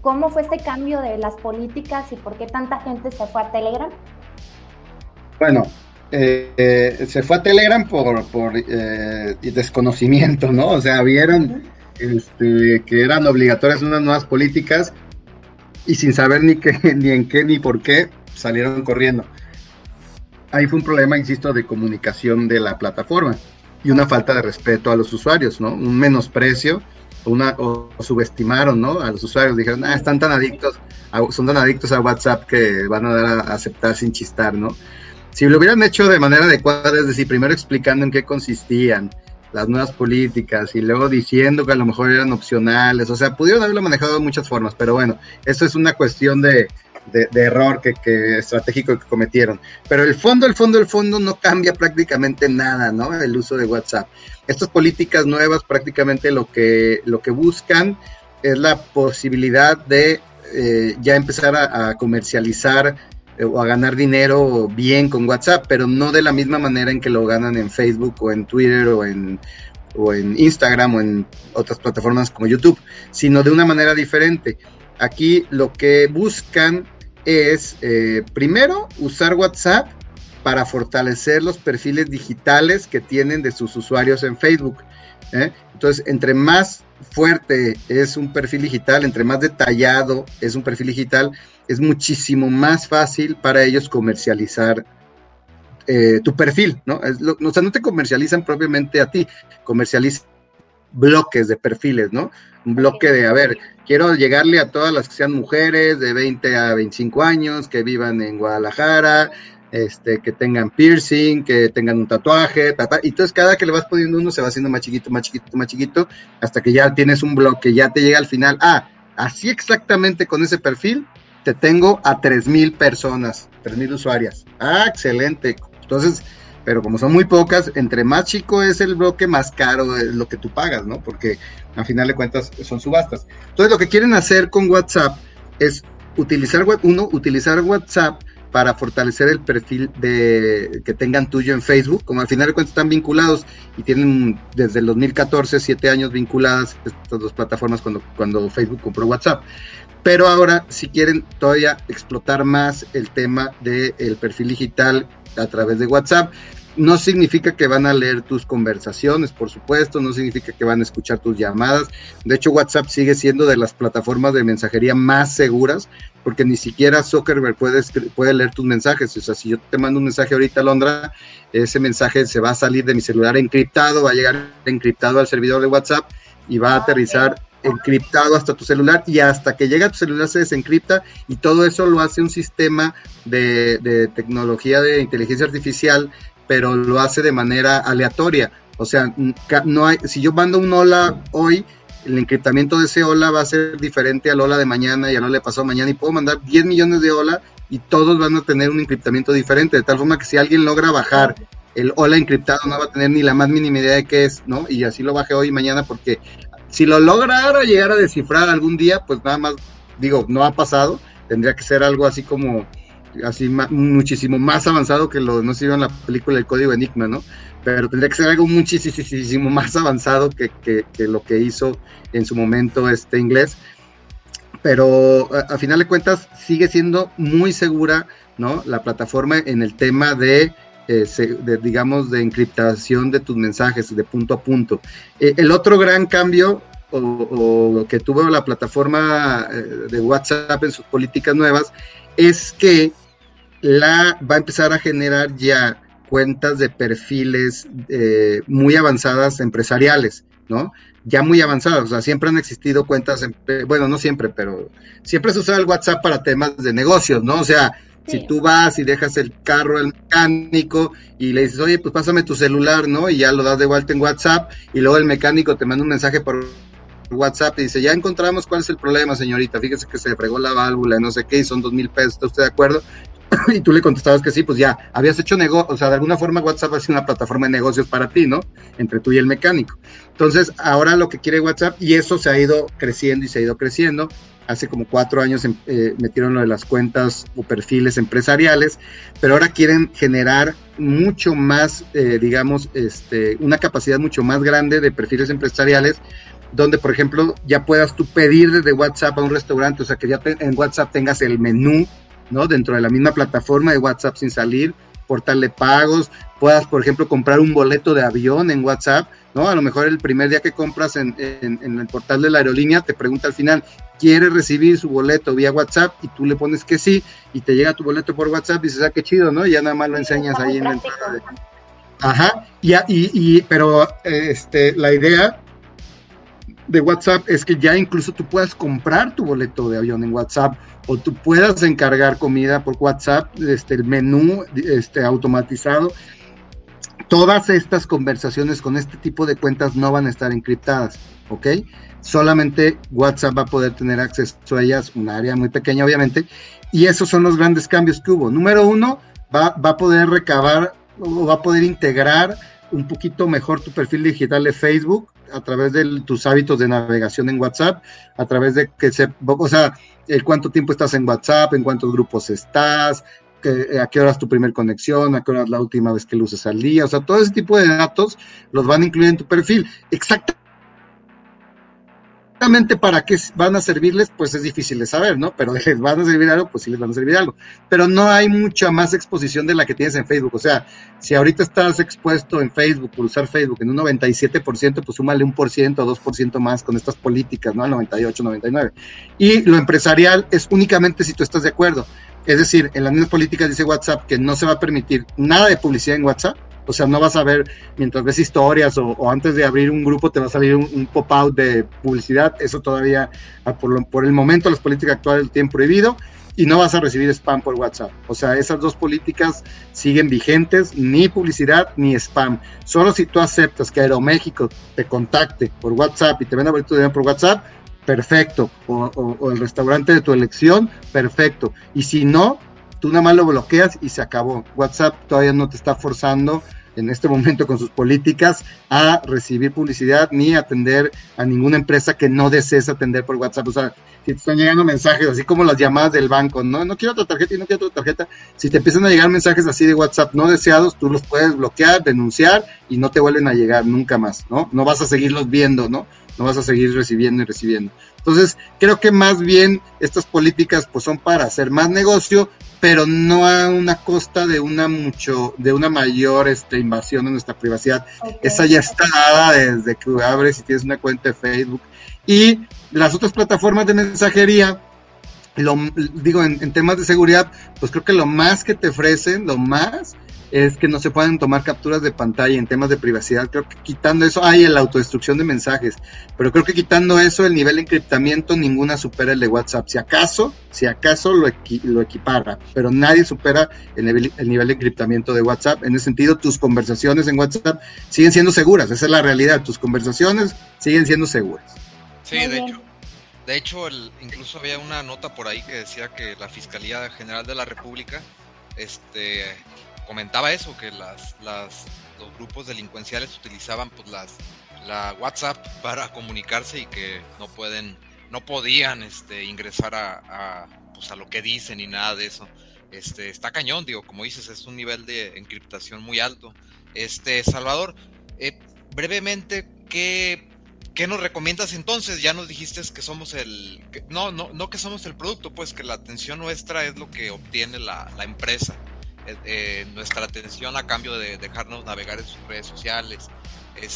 cómo fue este cambio de las políticas y por qué tanta gente se fue a Telegram? Bueno, eh, se fue a Telegram por, por eh, desconocimiento, ¿no? O sea, vieron este, que eran obligatorias unas nuevas políticas y sin saber ni, qué, [LAUGHS] ni en qué ni por qué, salieron corriendo. Ahí fue un problema, insisto, de comunicación de la plataforma y una falta de respeto a los usuarios, ¿no? Un menosprecio una, o, subestimaron, ¿no? A los usuarios, dijeron, ah, están tan adictos, son tan adictos a WhatsApp que van a dar a aceptar sin chistar, ¿no? Si lo hubieran hecho de manera adecuada, es decir, primero explicando en qué consistían las nuevas políticas y luego diciendo que a lo mejor eran opcionales, o sea, pudieron haberlo manejado de muchas formas, pero bueno, esto es una cuestión de, de, error que, que, estratégico que cometieron. Pero el fondo, el fondo, el fondo no cambia prácticamente nada, ¿no? El uso de WhatsApp. Estas políticas nuevas prácticamente lo que, lo que buscan es la posibilidad de eh, ya empezar a, comercializar eh, o a ganar dinero bien con WhatsApp, pero no de la misma manera en que lo ganan en Facebook o en Twitter o en, o en Instagram o en otras plataformas como YouTube, sino de una manera diferente. Aquí lo que buscan es, eh, primero, usar WhatsApp para fortalecer los perfiles digitales que tienen de sus usuarios en Facebook. ¿eh? Entonces, entre más fuerte es un perfil digital, entre más detallado es un perfil digital, es muchísimo más fácil para ellos comercializar eh, tu perfil, ¿no? o sea, no te comercializan propiamente a ti, comercializan bloques de perfiles, ¿no? Un bloque de, a ver, quiero llegarle a todas las que sean mujeres de 20 a 25 años, que vivan en Guadalajara, este, que tengan piercing, que tengan un tatuaje, y entonces cada que le vas poniendo uno se va haciendo más chiquito, más chiquito, más chiquito, hasta que ya tienes un bloque, ya te llega al final, ah, así exactamente con ese perfil, te tengo a 3.000 personas, 3.000 usuarias. Ah, excelente. Entonces, pero como son muy pocas, entre más chico es el bloque, más caro es lo que tú pagas, ¿no? Porque al final de cuentas son subastas. Entonces lo que quieren hacer con WhatsApp es utilizar, uno, utilizar WhatsApp para fortalecer el perfil de que tengan tuyo en Facebook, como al final de cuentas están vinculados y tienen desde el 2014 siete años vinculadas estas dos plataformas cuando, cuando Facebook compró WhatsApp. Pero ahora si quieren todavía explotar más el tema del perfil digital a través de WhatsApp, no significa que van a leer tus conversaciones, por supuesto, no significa que van a escuchar tus llamadas. De hecho, WhatsApp sigue siendo de las plataformas de mensajería más seguras, porque ni siquiera Zuckerberg puede, puede leer tus mensajes. O sea, si yo te mando un mensaje ahorita, Londra, ese mensaje se va a salir de mi celular encriptado, va a llegar encriptado al servidor de WhatsApp y va a aterrizar encriptado hasta tu celular y hasta que llega a tu celular se desencripta y todo eso lo hace un sistema de, tecnología de inteligencia artificial pero lo hace de manera aleatoria. O sea, no hay, si yo mando un hola hoy, el encriptamiento de ese hola va a ser diferente al hola de mañana y al hola de pasado mañana y puedo mandar 10 millones de hola y todos van a tener un encriptamiento diferente, de tal forma que si alguien logra bajar el hola encriptado no va a tener ni la más mínima idea de qué es, ¿no? Y así lo baje hoy y mañana porque si lo lograra llegar a descifrar algún día, pues nada más, digo, no ha pasado, tendría que ser algo así como así muchísimo más avanzado que lo no se vio en la película El Código Enigma, ¿no? Pero tendría que ser algo muchísimo más avanzado que, lo que hizo en su momento este inglés. Pero a, final de cuentas sigue siendo muy segura, ¿no? La plataforma en el tema de, eh, digamos, de encriptación de tus mensajes de punto a punto. Eh, el otro gran cambio o, o, que tuvo la plataforma eh, de WhatsApp en sus políticas nuevas es que la va a empezar a generar ya cuentas de perfiles muy avanzadas empresariales, ¿no? Ya muy avanzadas, o sea, siempre han existido cuentas, bueno, no siempre, pero siempre se usa el WhatsApp para temas de negocios, ¿no? O sea, si tú vas y dejas el carro al mecánico y le dices, oye, pues pásame tu celular, ¿no? Y ya lo das de vuelta en WhatsApp y luego el mecánico te manda un mensaje por WhatsApp y dice, ya encontramos cuál es el problema, señorita, fíjese que se fregó la válvula, no sé qué, y son dos mil pesos, ¿está usted de acuerdo? [LAUGHS] y tú le contestabas que sí, pues ya habías hecho negocio, o sea, de alguna forma WhatsApp ha sido una plataforma de negocios para ti, ¿no? Entre tú y el mecánico. Entonces, ahora lo que quiere WhatsApp, y eso se ha ido creciendo y se ha ido creciendo. Hace como cuatro años em, eh, metieron lo de las cuentas o perfiles empresariales, pero ahora quieren generar mucho más, eh, digamos, este, una capacidad mucho más grande de perfiles empresariales donde, por ejemplo, ya puedas tú pedir desde WhatsApp a un restaurante, o sea, que ya en WhatsApp tengas el menú ¿no? Dentro de la misma plataforma de WhatsApp sin salir, portal de pagos, puedas, por ejemplo, comprar un boleto de avión en WhatsApp, ¿no? A lo mejor el primer día que compras en, el portal de la aerolínea te pregunta al final, quiere recibir su boleto vía WhatsApp y tú le pones que sí y te llega tu boleto por WhatsApp y dices, ah, qué chido, ¿no? Y ya nada más lo enseñas ahí en la entrada. Ajá, y, y, pero este, la idea de WhatsApp es que ya incluso tú puedas comprar tu boleto de avión en WhatsApp o tú puedas encargar comida por WhatsApp, este, el menú este, automatizado. Todas estas conversaciones con este tipo de cuentas no van a estar encriptadas, ¿ok? Solamente WhatsApp va a poder tener acceso a ellas, un área muy pequeña obviamente, y esos son los grandes cambios que hubo. Número uno, va, a poder recabar o va a poder integrar un poquito mejor tu perfil digital de Facebook a través de tus hábitos de navegación en WhatsApp, a través de que se, o sea, el cuánto tiempo estás en WhatsApp, en cuántos grupos estás, a qué hora es tu primer conexión, a qué hora es la última vez que lo uses al día, o sea, todo ese tipo de datos los van a incluir en tu perfil. Exactamente Exactamente para qué van a servirles, pues es difícil de saber, ¿no? Pero [LAUGHS] les van a servir algo, pues sí les van a servir algo. Pero no hay mucha más exposición de la que tienes en Facebook. O sea, si ahorita estás expuesto en Facebook por usar Facebook en un 97%, pues súmale un por ciento o dos por ciento más con estas políticas, ¿no? Al 98, 99. Y lo empresarial es únicamente si tú estás de acuerdo. Es decir, en las mismas políticas dice WhatsApp que no se va a permitir nada de publicidad en WhatsApp o sea, no vas a ver, mientras ves historias o, antes de abrir un grupo te va a salir un, pop-out de publicidad. Eso todavía, ah, por, el momento, las políticas actuales tienen prohibido y no vas a recibir spam por WhatsApp. O sea, esas dos políticas siguen vigentes, ni publicidad ni spam. Solo si tú aceptas que Aeroméxico te contacte por WhatsApp y te venda boleto de por WhatsApp, perfecto. O, el restaurante de tu elección, perfecto. Y si no, tú nada más lo bloqueas y se acabó. WhatsApp todavía no te está forzando en este momento con sus políticas a recibir publicidad ni atender a ninguna empresa que no desees atender por WhatsApp. O sea, si te están llegando mensajes, así como las llamadas del banco, no, no quiero otra tarjeta y no quiero otra tarjeta. Si te empiezan a llegar mensajes así de WhatsApp no deseados, tú los puedes bloquear, denunciar y no te vuelven a llegar nunca más, ¿no? No vas a seguirlos viendo, ¿no? No vas a seguir recibiendo y recibiendo. Entonces, creo que más bien estas políticas pues son para hacer más negocio, pero no a una costa de una mucho, de una mayor este, invasión en nuestra privacidad. Esa ya está dada desde que abres y tienes una cuenta de Facebook. Y las otras plataformas de mensajería, lo, digo, en, en temas de seguridad, pues creo que lo más que te ofrecen, lo más, es que no se pueden tomar capturas de pantalla en temas de privacidad. Creo que quitando eso, hay la autodestrucción de mensajes, pero creo que quitando eso, el nivel de encriptamiento ninguna supera el de WhatsApp. Si acaso, si acaso lo, lo equipara, pero nadie supera el nivel, el nivel de encriptamiento de WhatsApp. En ese sentido, tus conversaciones en WhatsApp siguen siendo seguras, esa es la realidad. Tus conversaciones siguen siendo seguras. Sí, de hecho. De hecho, incluso había una nota por ahí que decía que la Fiscalía General de la República este, comentaba eso, que las, las, los grupos delincuenciales utilizaban pues las, la WhatsApp para comunicarse y que no pueden, no podían este, ingresar a, pues, a lo que dicen y nada de eso. Este, está cañón, digo, como dices, es un nivel de encriptación muy alto. Este, Salvador, eh, brevemente, ¿qué, ¿qué, nos recomiendas entonces? Ya nos dijiste que somos el, no, no, no que somos el producto, pues que la atención nuestra es lo que obtiene la, la empresa. Eh, nuestra atención a cambio de dejarnos navegar en sus redes sociales.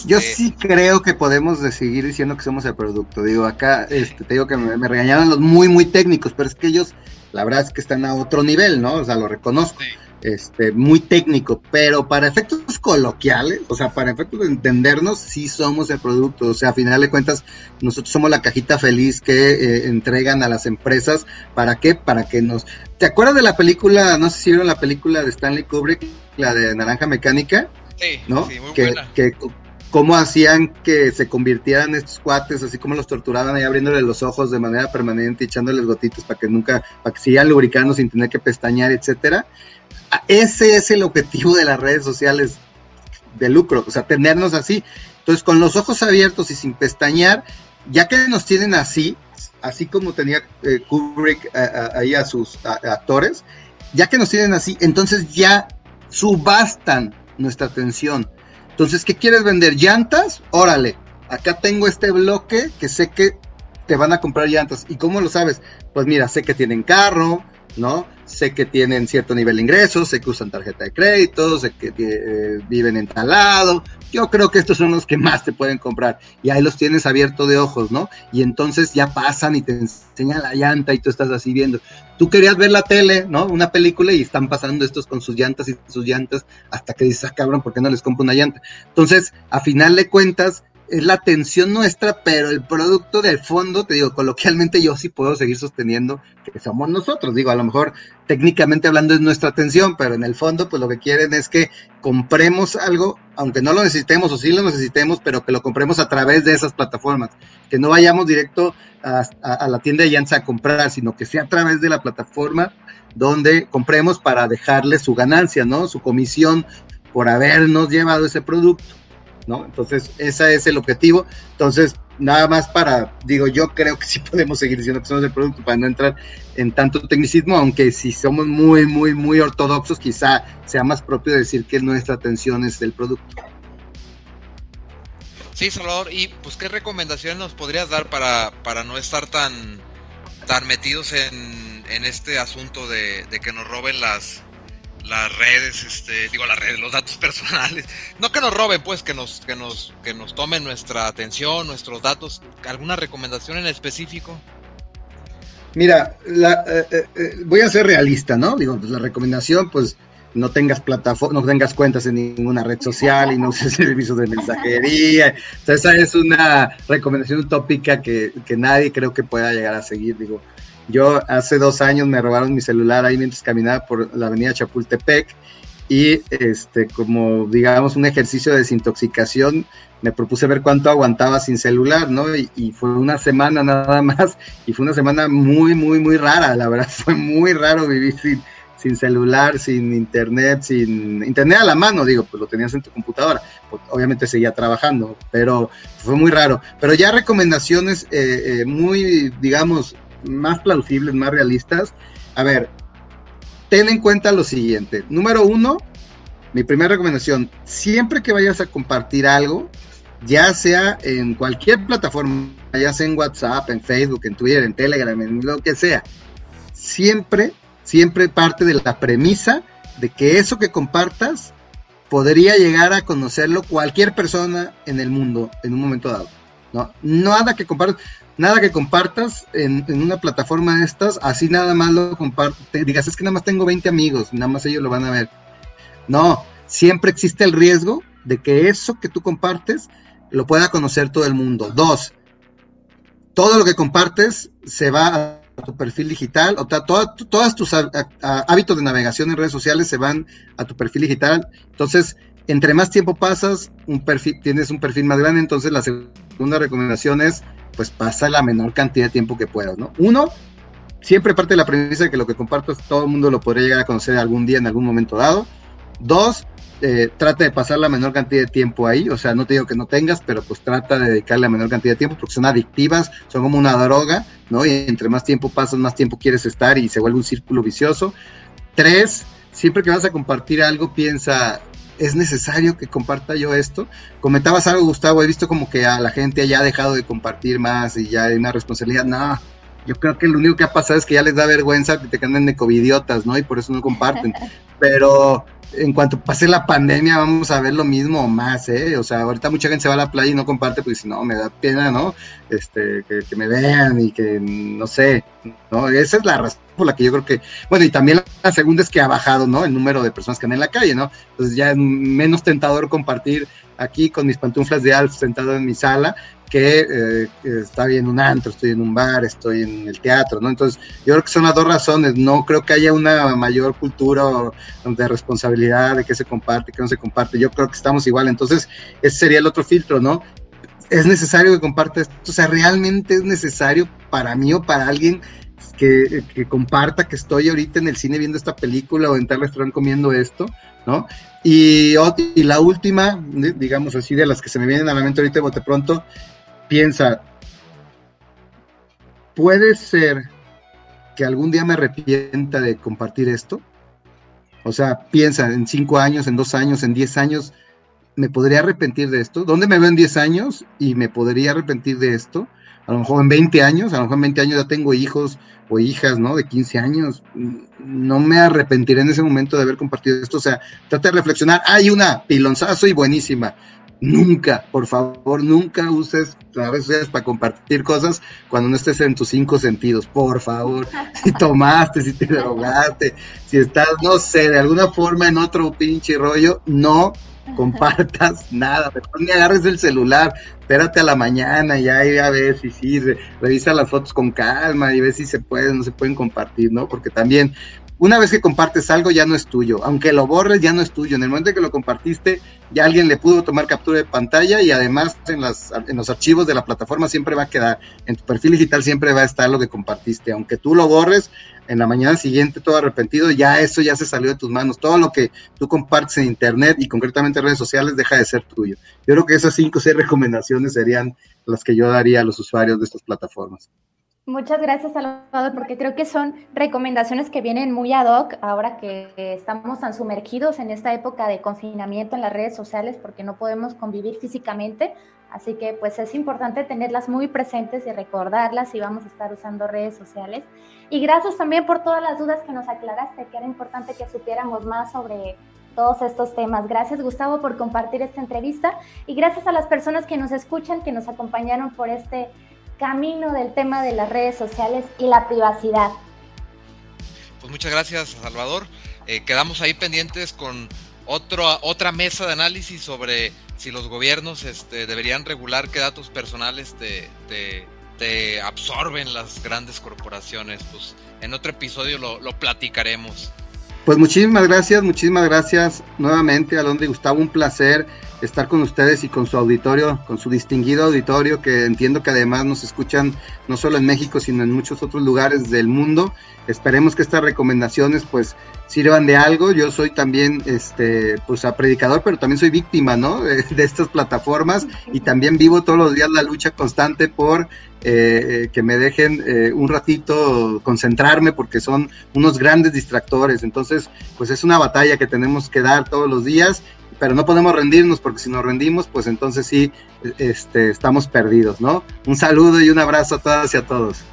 Yo este, sí creo que podemos seguir diciendo que somos el producto. Digo, acá este, te digo que me, me, regañaron los muy, muy técnicos, pero es que ellos, la verdad es que están a otro nivel, ¿no? O sea, lo reconozco este, muy técnico, pero para efectos coloquiales, o sea, para efectos de entendernos, sí somos el producto. O sea, a final de cuentas, nosotros somos la cajita feliz que eh, entregan a las empresas. ¿Para qué? Para que nos... ¿Te acuerdas de la película, no sé si vieron la película de Stanley Kubrick, la de Naranja Mecánica? Sí, ¿no? Sí, muy que, buena. que cómo hacían que se convirtieran estos cuates, así como los torturaban ahí abriéndoles los ojos de manera permanente, echándoles gotitos para que nunca, para que sigan lubricando sin tener que pestañear, etcétera ese es el objetivo de las redes sociales de lucro, o sea, tenernos así. Entonces, con los ojos abiertos y sin pestañear, ya que nos tienen así, así como tenía eh, Kubrick ahí a sus actores, ya que nos tienen así, entonces ya subastan nuestra atención. Entonces, ¿qué quieres vender? ¿Llantas? Órale, acá tengo este bloque que sé que te van a comprar llantas. ¿Y cómo lo sabes? Pues mira, sé que tienen carro, ¿no? sé que tienen cierto nivel de ingresos, sé que usan tarjeta de crédito, sé que eh, viven en tal lado. Yo creo que estos son los que más te pueden comprar. Y ahí los tienes abierto de ojos, ¿no? Y entonces ya pasan y te enseñan la llanta y tú estás así viendo. Tú querías ver la tele, ¿no? Una película y están pasando estos con sus llantas y sus llantas hasta que dices, ah, cabrón, ¿por qué no les compro una llanta? Entonces, a final de cuentas, es la atención nuestra, pero el producto del fondo, te digo, coloquialmente yo sí puedo seguir sosteniendo que somos nosotros. Digo, a lo mejor técnicamente hablando es nuestra atención, pero en el fondo, pues lo que quieren es que compremos algo, aunque no lo necesitemos o sí lo necesitemos, pero que lo compremos a través de esas plataformas. Que no vayamos directo a, la tienda de Yanza a comprar, sino que sea a través de la plataforma donde compremos para dejarle su ganancia, ¿no? Su comisión por habernos llevado ese producto. ¿No? Entonces, ese es el objetivo. Entonces, nada más para, digo, yo creo que sí podemos seguir diciendo que somos el producto para no entrar en tanto tecnicismo, aunque si somos muy, muy, muy ortodoxos, quizá sea más propio decir que nuestra atención es el producto. Sí, Salvador, y pues qué recomendaciones nos podrías dar para, para no estar tan, tan metidos en, en este asunto de, de que nos roben las, las redes, este, digo las redes, los datos [LAUGHS] personales. No que nos roben, pues, que nos, que nos, que nos tomen nuestra atención, nuestros datos. ¿Alguna recomendación en específico? Mira, eh, eh, eh, voy a ser realista, ¿no? Digo, pues la recomendación, pues, no tengas plataforma, no tengas cuentas en ninguna red social y no uses [LAUGHS] servicios de mensajería. Esa es una recomendación utópica que, que nadie creo que pueda llegar a seguir. Digo, yo hace dos años me robaron mi celular ahí mientras caminaba por la avenida Chapultepec y este como digamos un ejercicio de desintoxicación me propuse ver cuánto aguantaba sin celular, ¿no? Y, fue una semana nada más y fue una semana muy, muy, muy rara, la verdad [LAUGHS] fue muy raro vivir sin, sin celular, sin internet, sin internet a la mano, digo, pues lo tenías en tu computadora, pues, obviamente seguía trabajando, pero fue muy raro. Pero ya recomendaciones eh, eh, muy, digamos, más plausibles, más realistas. A ver, ten en cuenta lo siguiente. Número uno, mi primera recomendación, siempre que vayas a compartir algo, ya sea en cualquier plataforma, ya sea en WhatsApp, en Facebook, en Twitter, en Telegram, en lo que sea, siempre, siempre parte de la premisa de que eso que compartas podría llegar a conocerlo cualquier persona en el mundo en un momento dado. No, nada que compartas nada que compartas en, una plataforma de estas, así nada más lo compartes, digas, es que nada más tengo 20 amigos, nada más ellos lo van a ver. No, siempre existe el riesgo de que eso que tú compartes lo pueda conocer todo el mundo. Dos, todo lo que compartes se va a tu perfil digital, o sea, todos tus hábitos de navegación en redes sociales se van a tu perfil digital. Entonces, entre más tiempo pasas, tienes un perfil más grande, entonces la segunda recomendación es pues pasa la menor cantidad de tiempo que puedas, ¿no? Uno, siempre parte de la premisa de que lo que compartas todo el mundo lo podría llegar a conocer algún día, en algún momento dado. Dos, eh, trata de pasar la menor cantidad de tiempo ahí, o sea, no te digo que no tengas, pero pues trata de dedicarle la menor cantidad de tiempo porque son adictivas, son como una droga, ¿no? Y entre más tiempo pasas, más tiempo quieres estar y se vuelve un círculo vicioso. Tres, siempre que vas a compartir algo, piensa, ¿es necesario que comparta yo esto? Comentabas algo, Gustavo, he visto como que a la gente ya ha dejado de compartir más y ya hay una responsabilidad. No, yo creo que lo único que ha pasado es que ya les da vergüenza que te queden de covidiotas, ¿no? Y por eso no comparten. [LAUGHS] Pero en cuanto pase la pandemia vamos a ver lo mismo o más, ¿eh? O sea, ahorita mucha gente se va a la playa y no comparte porque si no, me da pena, ¿no? Este, que, que, me vean y que, no sé, ¿no? Esa es la razón por la que yo creo que, bueno, y también la segunda es que ha bajado, ¿no? El número de personas que andan en la calle, ¿no? Entonces ya es menos tentador compartir aquí con mis pantuflas de Alf sentado en mi sala que eh, está bien un antro, estoy en un bar, estoy en el teatro, ¿no? Entonces, yo creo que son las dos razones, no creo que haya una mayor cultura de responsabilidad de que se comparte, que no se comparte, yo creo que estamos igual, entonces, ese sería el otro filtro, ¿no? Es necesario que comparte esto, o sea, realmente es necesario para mí o para alguien que, comparta que estoy ahorita en el cine viendo esta película o en tal restaurante comiendo esto, ¿no? Y, y, la última, digamos así, de las que se me vienen a la mente ahorita de bote pronto, piensa, ¿puede ser que algún día me arrepienta de compartir esto? O sea, piensa, en cinco años, en dos años, en diez años, ¿me podría arrepentir de esto? ¿Dónde me veo en diez años y me podría arrepentir de esto? a lo mejor en 20 años, a lo mejor en 20 años ya tengo hijos o hijas, ¿no? De 15 años, no me arrepentiré en ese momento de haber compartido esto, o sea, trata de reflexionar, hay una pilonzazo y buenísima, nunca, por favor, nunca uses las redes sociales para compartir cosas cuando no estés en tus cinco sentidos, por favor. Si [LAUGHS] tomaste, si te drogaste, si estás, no sé, de alguna forma en otro pinche rollo, no compartas nada, mejor ni agarres el celular, espérate a la mañana y ahí a ver si sí, revisa las fotos con calma y ve si se pueden, no se pueden compartir, ¿no? Porque también una vez que compartes algo ya no es tuyo, aunque lo borres ya no es tuyo. En el momento que lo compartiste, ya alguien le pudo tomar captura de pantalla y además en, las, en los archivos de la plataforma siempre va a quedar, en tu perfil digital siempre va a estar lo que compartiste, aunque tú lo borres, en la mañana siguiente todo arrepentido, ya eso ya se salió de tus manos. Todo lo que tú compartes en internet y concretamente en redes sociales deja de ser tuyo. Yo creo que esas cinco o seis recomendaciones serían las que yo daría a los usuarios de estas plataformas. Muchas gracias, Salvador, porque creo que son recomendaciones que vienen muy ad hoc ahora que estamos tan sumergidos en esta época de confinamiento en las redes sociales porque no podemos convivir físicamente. Así que pues es importante tenerlas muy presentes y recordarlas si vamos a estar usando redes sociales. Y gracias también por todas las dudas que nos aclaraste, que era importante que supiéramos más sobre todos estos temas. Gracias Gustavo por compartir esta entrevista y gracias a las personas que nos escuchan, que nos acompañaron por este camino del tema de las redes sociales y la privacidad. Pues muchas gracias, Salvador. Eh, quedamos ahí pendientes con otro, otra mesa de análisis sobre si los gobiernos este, deberían regular qué datos personales te, te, absorben las grandes corporaciones. Pues en otro episodio lo, lo platicaremos. Pues muchísimas gracias, muchísimas gracias nuevamente, Alondra y Gustavo, un placer estar con ustedes y con su auditorio, con su distinguido auditorio, que entiendo que además nos escuchan no solo en México, sino en muchos otros lugares del mundo. Esperemos que estas recomendaciones pues sirvan de algo. Yo soy también, este, pues a predicador, pero también soy víctima, ¿no? [LAUGHS] De, estas plataformas y también vivo todos los días la lucha constante por eh, que me dejen eh, un ratito concentrarme porque son unos grandes distractores. Entonces, pues es una batalla que tenemos que dar todos los días pero no podemos rendirnos porque si nos rendimos, pues entonces sí este, estamos perdidos, ¿no? Un saludo y un abrazo a todas y a todos.